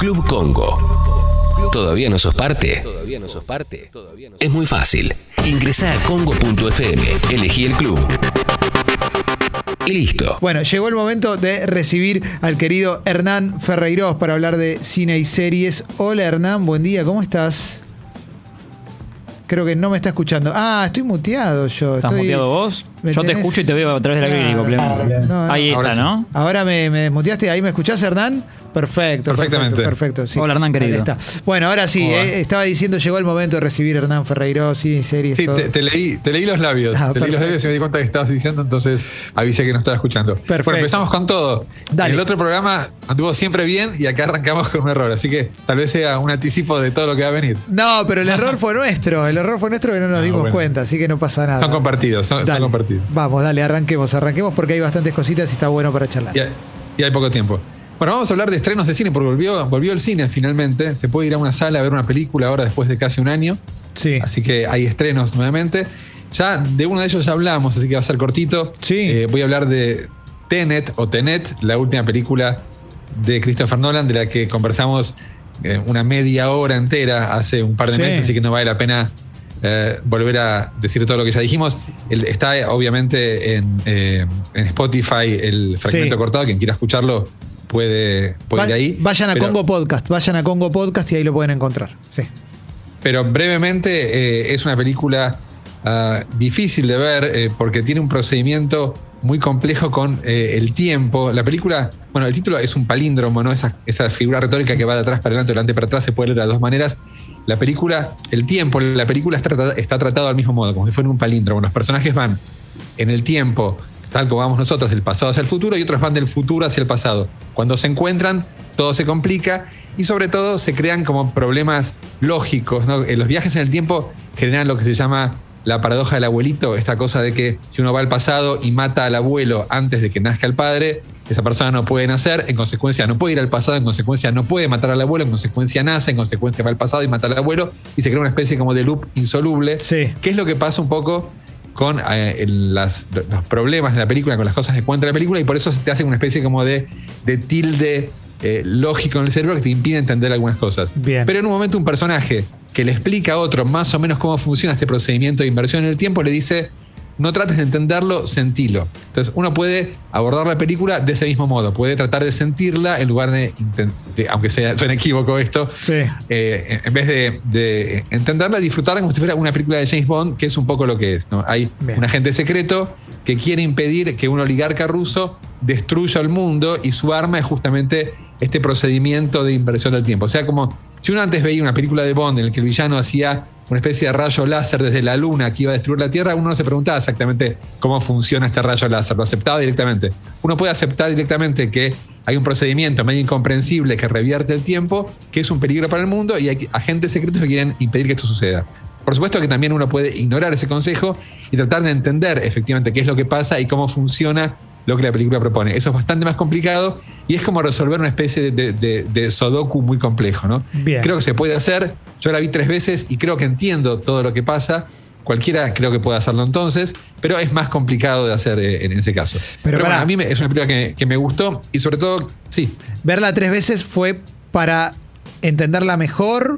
Club Congo. ¿Todavía no sos parte? ¿Todavía no sos parte? Es muy fácil. Ingresá a congo.fm, elegí el club. Y listo. Bueno, llegó el momento de recibir al querido Hernán Ferreiros para hablar de cine y series. Hola Hernán, buen día, ¿cómo estás? Creo que no me está escuchando. Ah, estoy muteado yo. ¿Estás estoy- muteado vos? ¿Me Yo te escucho y te veo a través de la Claro, clínica, complemento. no, no. Ahí Ahora está, sí. ¿no? Ahora me, me desmuteaste, ahí me escuchás, Hernán. Perfecto, Perfectamente. Perfecto, perfecto, sí. Hola, Hernán, querido. Ahí está. Bueno, ahora sí, eh, estaba diciendo, llegó el momento de recibir a Hernán Ferreiro, y series. Sí, te, te leí, te leí los labios. Ah, te leí los labios y me di cuenta que estabas diciendo, entonces avisé que no estaba escuchando. Perfecto. Bueno, empezamos con todo. Dale. En el otro programa anduvo siempre bien y acá arrancamos con un error. Así que tal vez sea un anticipo de todo lo que va a venir. No, pero el error fue nuestro. El error fue nuestro que no nos Ah, dimos bueno. cuenta, así que no pasa nada. Son compartidos, son, compartidos. Vamos, dale, arranquemos, arranquemos porque hay bastantes cositas y está bueno para charlar. Y hay, y hay poco tiempo. Bueno, vamos a hablar de estrenos de cine porque volvió, volvió el cine finalmente. Se puede ir a una sala a ver una película ahora después de casi un año. Sí. Así que hay estrenos nuevamente. Ya de uno de ellos ya hablamos, así que va a ser cortito. Sí. Eh, voy a hablar de Tenet o Tenet, la última película de Christopher Nolan, de la que conversamos eh, una media hora entera hace un par de Sí. meses, así que no vale la pena eh, volver a decir todo lo que ya dijimos. El- está obviamente en, eh, en Spotify el fragmento Sí. cortado, quien quiera escucharlo puede, puede ir ahí. Vayan a Pero- Congo Podcast, vayan a Congo Podcast y ahí lo pueden encontrar. Sí. Pero brevemente, eh, es una película ah, difícil de ver eh, porque tiene un procedimiento muy complejo con eh, el tiempo. La película, bueno, el título es un palíndromo, ¿no? Esa, esa figura retórica que va de atrás para adelante, de adelante para atrás, se puede leer de dos maneras. La película, el tiempo, la película está, trata- está tratado al mismo modo, como si fuera un palíndromo. Los personajes van en el tiempo, tal como vamos nosotros, del pasado hacia el futuro, y otros van del futuro hacia el pasado. Cuando se encuentran, todo se complica y sobre todo se crean como problemas lógicos. ¿no? Los viajes en el tiempo generan lo que se llama la paradoja del abuelito, esta cosa de que si uno va al pasado y mata al abuelo antes de que nazca el padre, esa persona no puede nacer, en consecuencia no puede ir al pasado, en consecuencia no puede matar al abuelo, en consecuencia nace, en consecuencia va al pasado y mata al abuelo, y se crea una especie como de loop insoluble. Sí. ¿Qué es lo que pasa un poco con eh, las- los problemas de la película, con las cosas que cuenta la película, y por eso te hace una especie como de, de tilde eh, lógico en el cerebro que te impide entender algunas cosas. Bien. Pero en un momento un personaje que le explica a otro más o menos cómo funciona este procedimiento de inversión en el tiempo, le dice, no trates de entenderlo, sentilo. Entonces uno puede abordar la película de ese mismo modo, puede tratar de sentirla en lugar de, de- aunque sea suene equívoco esto, Sí. eh, en vez de, de entenderla, disfrutarla como si fuera una película de James Bond, que es un poco lo que es. ¿no? Hay Bien. un agente secreto que quiere impedir que un oligarca ruso destruya el mundo y su arma es justamente este procedimiento de inversión del tiempo. O sea, como si uno antes veía una película de Bond en la que el villano hacía una especie de rayo láser desde la luna que iba a destruir la Tierra, uno no se preguntaba exactamente cómo funciona este rayo láser, lo aceptaba directamente. Uno puede aceptar directamente que hay un procedimiento medio incomprensible que revierte el tiempo, que es un peligro para el mundo y hay agentes secretos que quieren impedir que esto suceda. Por supuesto que también uno puede ignorar ese consejo y tratar de entender efectivamente qué es lo que pasa y cómo funciona lo que la película propone. Eso es bastante más complicado y es como resolver una especie de, de- de sudoku muy complejo. ¿no? Bien. Creo que se puede hacer. Yo la vi tres veces y creo que entiendo todo lo que pasa. Cualquiera creo que puede hacerlo entonces, pero es más complicado de hacer eh, en ese caso. Pero Pero, bueno, a mí me- es una película que, que me gustó y sobre todo, sí, Verla tres veces fue para entenderla mejor,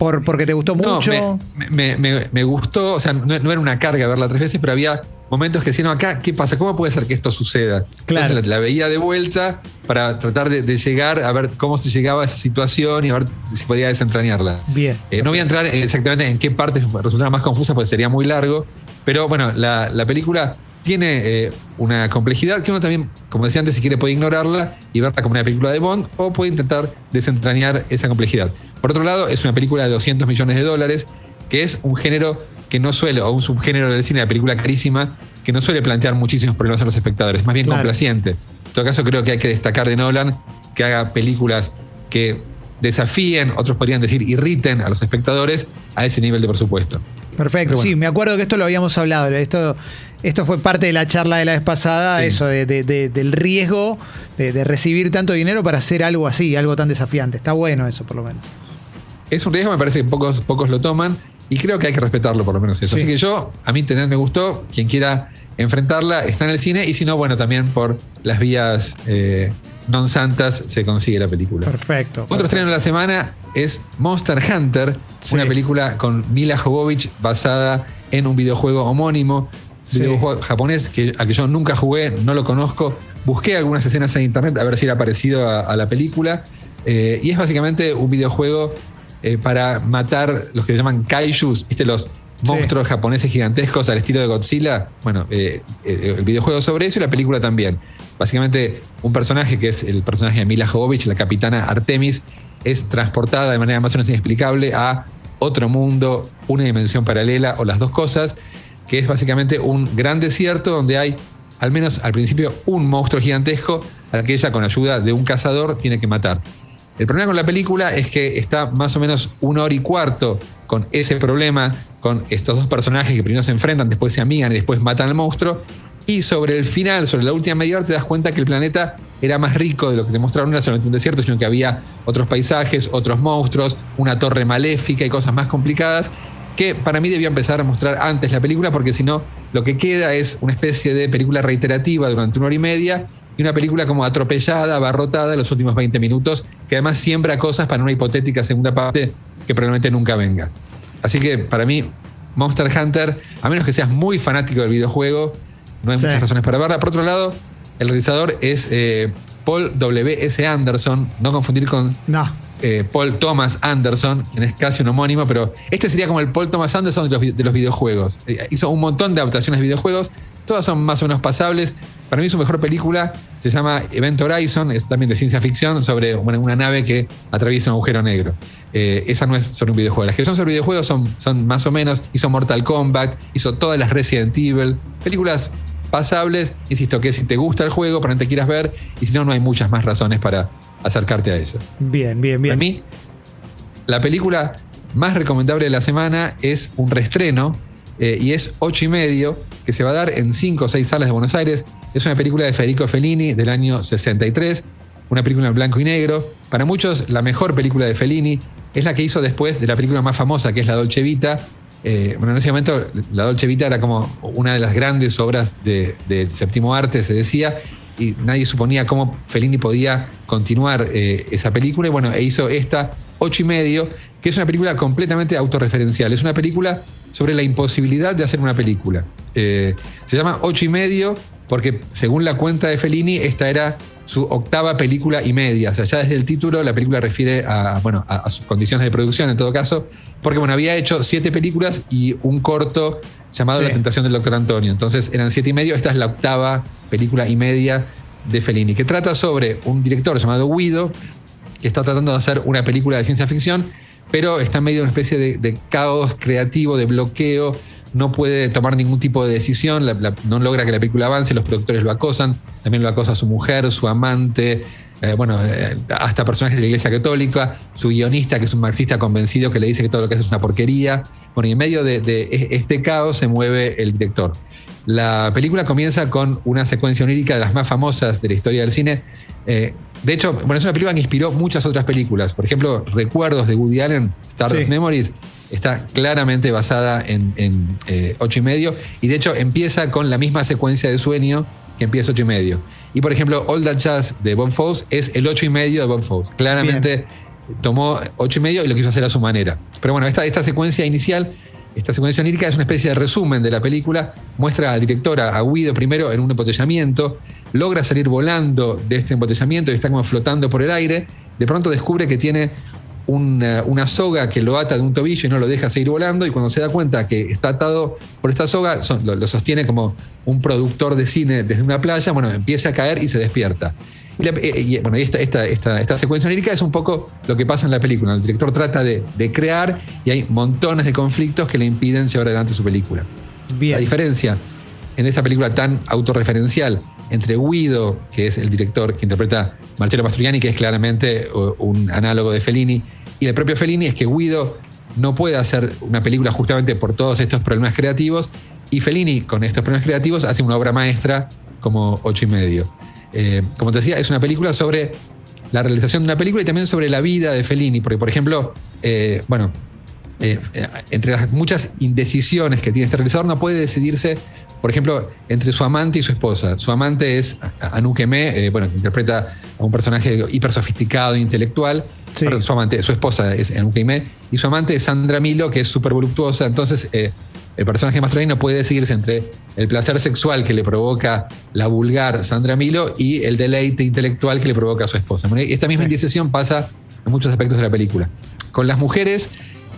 por, porque te gustó No, mucho. me, me- me- me gustó, o sea, no, no era una carga verla tres veces, pero había momentos que decían, no, acá, ¿qué pasa? ¿Cómo puede ser que esto suceda? Claro. La, la veía de vuelta para tratar de, de llegar a ver cómo se llegaba a esa situación y a ver si podía desentrañarla. Bien. Eh, no voy a entrar exactamente en qué partes resultaron más confusas porque sería muy largo, pero bueno, la, la película tiene eh, una complejidad que uno también, como decía antes, si quiere puede ignorarla y verla como una película de Bond o puede intentar desentrañar esa complejidad. Por otro lado, es una película de 200 millones de dólares, que es un género que no suele, o un subgénero del cine, la película carísima, que no suele plantear muchísimos problemas a los espectadores, es más bien Claro. complaciente. En todo caso, creo que hay que destacar de Nolan que haga películas que desafíen, otros podrían decir irriten a los espectadores a ese nivel de presupuesto. Perfecto, bueno. sí, me acuerdo que esto lo habíamos hablado. Esto, esto fue parte de la charla de la vez pasada, Sí. eso de, de- de- del riesgo de, recibir tanto dinero para hacer algo así, algo tan desafiante. Está bueno eso, por lo menos. Es un riesgo, me parece que pocos, pocos lo toman y creo que hay que respetarlo por lo menos eso. Sí. Así que yo, a mí Tenet me gustó, quien quiera enfrentarla está en el cine y si no, bueno, también por las vías eh, non santas se consigue la película. Perfecto. Otro estreno de la semana es Monster Hunter, Sí. una película con Mila Jovovich basada en un videojuego homónimo, Sí. videojuego japonés que, al que yo nunca jugué, no lo conozco. Busqué algunas escenas en internet a ver si era parecido a, a la película. eh, y es básicamente un videojuego eh, para matar los que se llaman kaijus, ¿viste? Los monstruos japoneses gigantescos al estilo de Godzilla. Bueno, eh, el videojuego sobre eso y la película también. Básicamente, un personaje que es el personaje de Mila Jovovich, la capitana Artemis, es transportada de manera más o menos inexplicable a otro mundo, una dimensión paralela o las dos cosas, que es básicamente un gran desierto donde hay, al menos al principio, un monstruo gigantesco al que ella con ayuda de un cazador tiene que matar. El problema con la película es que está más o menos una hora y cuarto con ese problema, con estos dos personajes que primero se enfrentan, después se amigan y después matan al monstruo. Y sobre el final, sobre la última media hora, te das cuenta que el planeta era más rico de lo que te mostraron, no era solamente un desierto, sino que había otros paisajes, otros monstruos, una torre maléfica y cosas más complicadas que para mí debía empezar a mostrar antes la película, porque si no, lo que queda es una especie de película reiterativa durante una hora y media y una película como atropellada, abarrotada en los últimos 20 minutos, que además siembra cosas para una hipotética segunda parte que probablemente nunca venga. Así que para mí, Monster Hunter, a menos que seas muy fanático del videojuego, no hay Sí. muchas razones para verla. Por otro lado, el realizador es eh, Paul W.S. Anderson, no confundir con No. Eh, Paul Thomas Anderson, quien es casi un homónimo, pero este sería como el Paul Thomas Anderson de los, vi- de los videojuegos. Eh, hizo un montón de adaptaciones de videojuegos, todas son más o menos pasables. Para mí su mejor película se llama Event Horizon, es también de ciencia ficción, sobre una nave que atraviesa un agujero negro. Eh, esa no es sobre un videojuego. Las que son sobre videojuegos son, son más o menos, hizo Mortal Kombat, hizo todas las Resident Evil, películas pasables, insisto, que si te gusta el juego, para no te quieras ver, y si no, no hay muchas más razones para acercarte a ellas. Bien, bien, bien. Para mí, la película más recomendable de la semana es un reestreno eh, y es 8 y medio, que se va a dar en 5 o 6 salas de Buenos Aires. Es una película de Federico Fellini del año 63, una película en blanco y negro. Para muchos, la mejor película de Fellini es la que hizo después de la película más famosa, que es La Dolce Vita. Eh, bueno, en ese momento, La Dolce Vita era como una de las grandes obras de- del séptimo arte, se decía, y nadie suponía cómo Fellini podía continuar eh, esa película. Y bueno, e hizo esta ocho y medio, que es una película completamente autorreferencial. Es una película sobre la imposibilidad de hacer una película. Eh, se llama ocho y medio porque, según la cuenta de Fellini, esta era su octava película y media. O sea, ya desde el título la película refiere a, bueno, a, a sus condiciones de producción en todo caso, porque bueno, había hecho siete películas y un corto llamado Sí. La tentación del doctor Antonio. Entonces eran siete y medio, esta es la octava película y media de Fellini, que trata sobre un director llamado Guido, que está tratando de hacer una película de ciencia ficción, pero está en medio de una especie de, caos creativo, de bloqueo, no puede tomar ningún tipo de decisión, no logra que la película avance, los productores lo acosan, también lo acosa su mujer, su amante, eh, bueno, eh, hasta personajes de la Iglesia Católica, su guionista, que es un marxista convencido que le dice que todo lo que hace es una porquería. Bueno, y en medio de, de este caos se mueve el director. La película comienza con una secuencia onírica de las más famosas de la historia del cine. Eh, de hecho, bueno, es una película que inspiró muchas otras películas. Por ejemplo, Recuerdos de Woody Allen, Stardust Sí. Memories, está claramente basada en, en eh, ocho y medio. Y de hecho empieza con la misma secuencia de sueño que empieza ocho y medio. Y por ejemplo, All That Jazz de Bob Fosse es el ocho y medio de Bob Fosse. Claramente tomó ocho y medio y lo quiso hacer a su manera. Pero bueno, esta, esta secuencia inicial, esta secuencia onírica es una especie de resumen de la película. Muestra al director, a Guido, primero en un embotellamiento, logra salir volando de este embotellamiento y está como flotando por el aire. De pronto descubre que tiene una, una soga que lo ata de un tobillo y no lo deja seguir volando. Y cuando se da cuenta que está atado por esta soga, lo, lo sostiene como un productor de cine desde una playa. Bueno, empieza a caer y se despierta. Y, la- eh, y, bueno, y esta, esta, esta, esta secuencia onírica es un poco lo que pasa en la película. El director trata de, de crear y hay montones de conflictos que le impiden llevar adelante su película. La Bien. diferencia en esta película tan autorreferencial entre Guido, que es el director que interpreta Marcello Mastroianni, que es claramente un análogo de Fellini, y el propio Fellini es que Guido no puede hacer una película justamente por todos estos problemas creativos, y Fellini con estos problemas creativos hace una obra maestra como ocho y medio. Eh, como te decía, es una película sobre la realización de una película y también sobre la vida de Fellini, porque por ejemplo, eh, bueno, eh, entre las muchas indecisiones que tiene este realizador, no puede decidirse por ejemplo, entre su amante y su esposa. Su amante es Anouk Aimée, eh, bueno, que interpreta a un personaje hiper sofisticado, intelectual. Sí. Perdón, su amante, su esposa es Anouk Aimée, y su amante es Sandra Milo, que es súper voluptuosa. Entonces, eh, el personaje Mastroianni no puede decidirse entre el placer sexual que le provoca la vulgar Sandra Milo y el deleite intelectual que le provoca a su esposa. Esta misma Sí. indecisión pasa en muchos aspectos de la película. Con las mujeres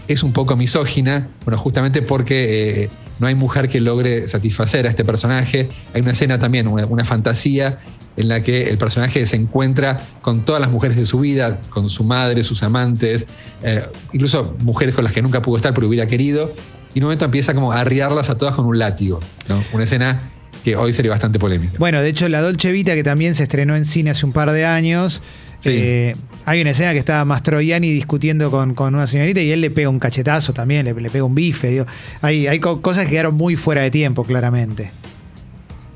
es un poco misógina, bueno, justamente porque eh, no hay mujer que logre satisfacer a este personaje. Hay una escena también, una, una fantasía en la que el personaje se encuentra con todas las mujeres de su vida, con su madre, sus amantes, eh, incluso mujeres con las que nunca pudo estar pero hubiera querido, y en un momento empieza como a arriarlas a todas con un látigo. ¿no? Una escena que hoy sería bastante polémica. Bueno, de hecho, la Dolce Vita, que también se estrenó en cine hace un par de años. Sí. eh, hay una escena que está Mastroianni discutiendo con, con una señorita y él le pega un cachetazo también, le, le pega un bife. digo. Hay, hay co- cosas que quedaron muy fuera de tiempo, claramente.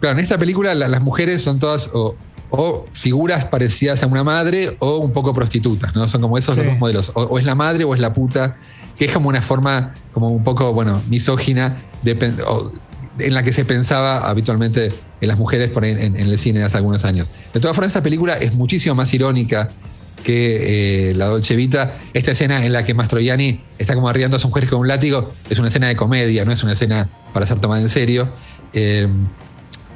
Claro, en esta película la- las mujeres son todas o, o figuras parecidas a una madre o un poco prostitutas, ¿no? Son como esos Sí. los dos modelos. O, o es la madre o es la puta, que es como una forma como un poco, bueno, misógina de pen- o- en la que se pensaba habitualmente en las mujeres por en, en el cine hace algunos años. De todas formas, esta película es muchísimo más irónica que eh, La Dolce Vita. Esta escena en la que Mastroianni está como arriando a sus mujeres con un látigo es una escena de comedia, no es una escena para ser tomada en serio. Eh,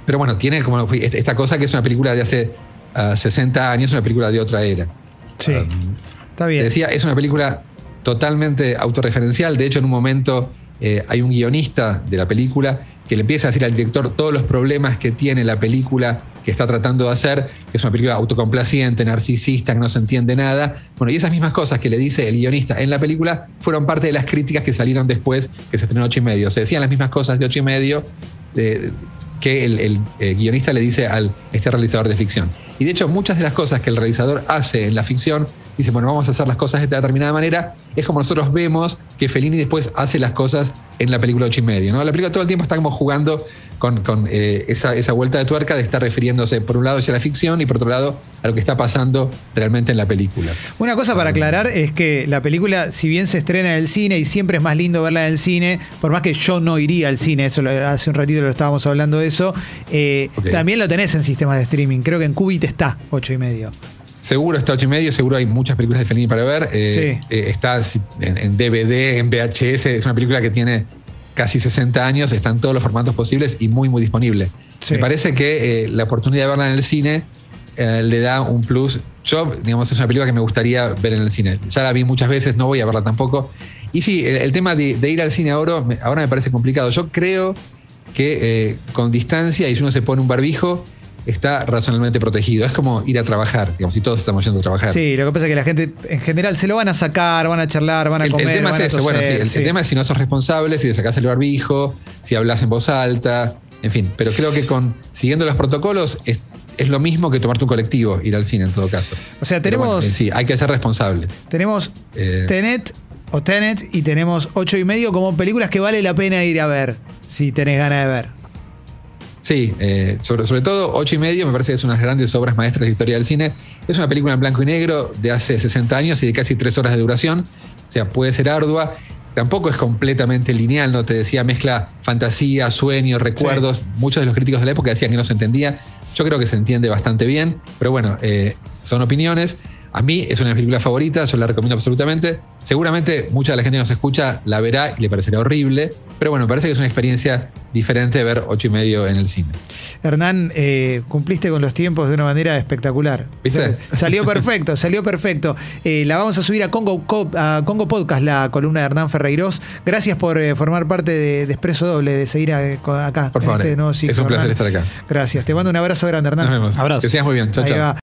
pero bueno, tiene como esta cosa que es una película de hace ah, 60 años, una película de otra era. Sí. Um, Está te bien. decía, es una película totalmente autorreferencial. De hecho, en un momento eh, hay un guionista de la película que le empieza a decir al director todos los problemas que tiene la película que está tratando de hacer, que es una película autocomplaciente, narcisista, que no se entiende nada. Bueno, y esas mismas cosas que le dice el guionista en la película fueron parte de las críticas que salieron después, que se estrenó ocho y medio. Se decían las mismas cosas de ocho y medio que el, el, eh, guionista le dice al este realizador de ficción. Y de hecho, muchas de las cosas que el realizador hace en la ficción, dice, bueno, vamos a hacer las cosas de determinada manera, es como nosotros vemos que Fellini después hace las cosas en la película ocho y medio. ¿no? La película todo el tiempo está como jugando con, con, eh, esa, esa vuelta de tuerca de estar refiriéndose por un lado hacia la ficción y por otro lado a lo que está pasando realmente en la película. Una cosa para aclarar es que la película, si bien se estrena en el cine y siempre es más lindo verla en el cine, por más que yo no iría al cine, eso hace un ratito lo estábamos hablando de eso, eh, también lo tenés en sistemas de streaming. Creo que en Qubit está, ocho y medio. Seguro está ocho y medio, seguro hay muchas películas de Fellini para ver. Eh, Sí. eh, está en, en DVD, en VHS, es una película que tiene casi 60 años, está en todos los formatos posibles y muy, muy disponible. Sí. Me parece que eh, la oportunidad de verla en el cine le da un plus. Yo, digamos, es una película que me gustaría ver en el cine. Ya la vi muchas veces, no voy a verla tampoco. Y sí, el, el tema de, de ir al cine ahora, me- ahora me parece complicado. Yo creo que con distancia y si uno se pone un barbijo, está razonablemente protegido. Es como ir a trabajar, digamos, si todos estamos yendo a trabajar. Sí, lo que pasa es que la gente en general se lo van a sacar, van a charlar, van a El, el comer. tema es van ese, bueno, sí, el, sí. el tema es si no sos responsable, si te sacás el barbijo, si hablas en voz alta, en fin. Pero creo que con siguiendo los protocolos es, es lo mismo que tomarte un colectivo, ir al cine en todo caso. O sea, tenemos, bueno, sí, hay que ser responsable. tenemos Eh, Tenet o Tenet y tenemos ocho y medio como películas que vale la pena ir a ver, si tenés ganas de ver. Sí, eh, sobre, sobre todo ocho y medio me parece que es una de las grandes obras maestras de la historia del cine. Es una película en blanco y negro de hace 60 años y de casi tres horas de duración. O sea, puede ser ardua. Tampoco es completamente lineal, ¿no? Te decía, mezcla fantasía, sueños, recuerdos. Muchos de los críticos de la época decían que no se entendía. Yo creo que se entiende bastante bien, pero bueno, eh, son opiniones. A mí es una de mis películas favoritas, yo la recomiendo absolutamente. Seguramente mucha de la gente que nos escucha la verá y le parecerá horrible, pero bueno, me parece que es una experiencia diferente ver ocho y medio en el cine. Hernán, eh, cumpliste con los tiempos de una manera espectacular. ¿Viste? Salió perfecto, salió perfecto. Eh, la vamos a subir a Congo, Co- a Congo Podcast, la columna de Hernán Ferreiros. Gracias por eh, formar parte de, de Expreso Doble, de seguir a- acá. Por favor, este nuevo es ciclo, un placer Hernán. estar acá. Gracias. Te mando un abrazo grande, Hernán. Nos vemos. Abrazo. Que seas muy bien. Chao, chao.